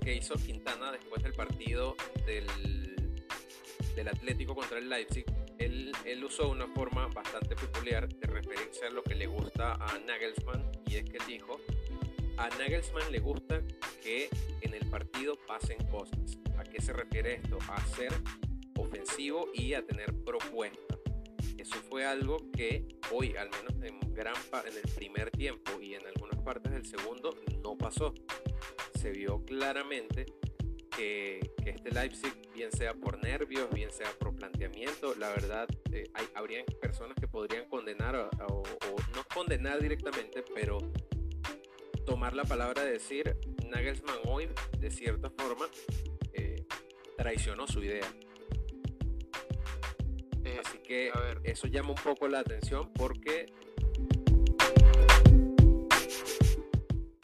que hizo Quintana después del partido del, del Atlético contra el Leipzig, él, él, usó una forma bastante peculiar de referirse a lo que le gusta a Nagelsmann y es que dijo, a Nagelsmann le gusta que en el partido pasen cosas. ¿A qué se refiere esto? A ser ofensivo y a tener propuesta. Eso fue algo que hoy, al menos en gran en el primer tiempo y en algunas partes del segundo, no pasó. Se vio claramente que, este Leipzig, bien sea por nervios, bien sea por planteamiento, la verdad, eh, hay, habrían personas que podrían condenar o, no condenar directamente, pero tomar la palabra de decir Nagelsmann hoy, de cierta forma, eh, traicionó su idea. Eh, Así que eso llama un poco la atención porque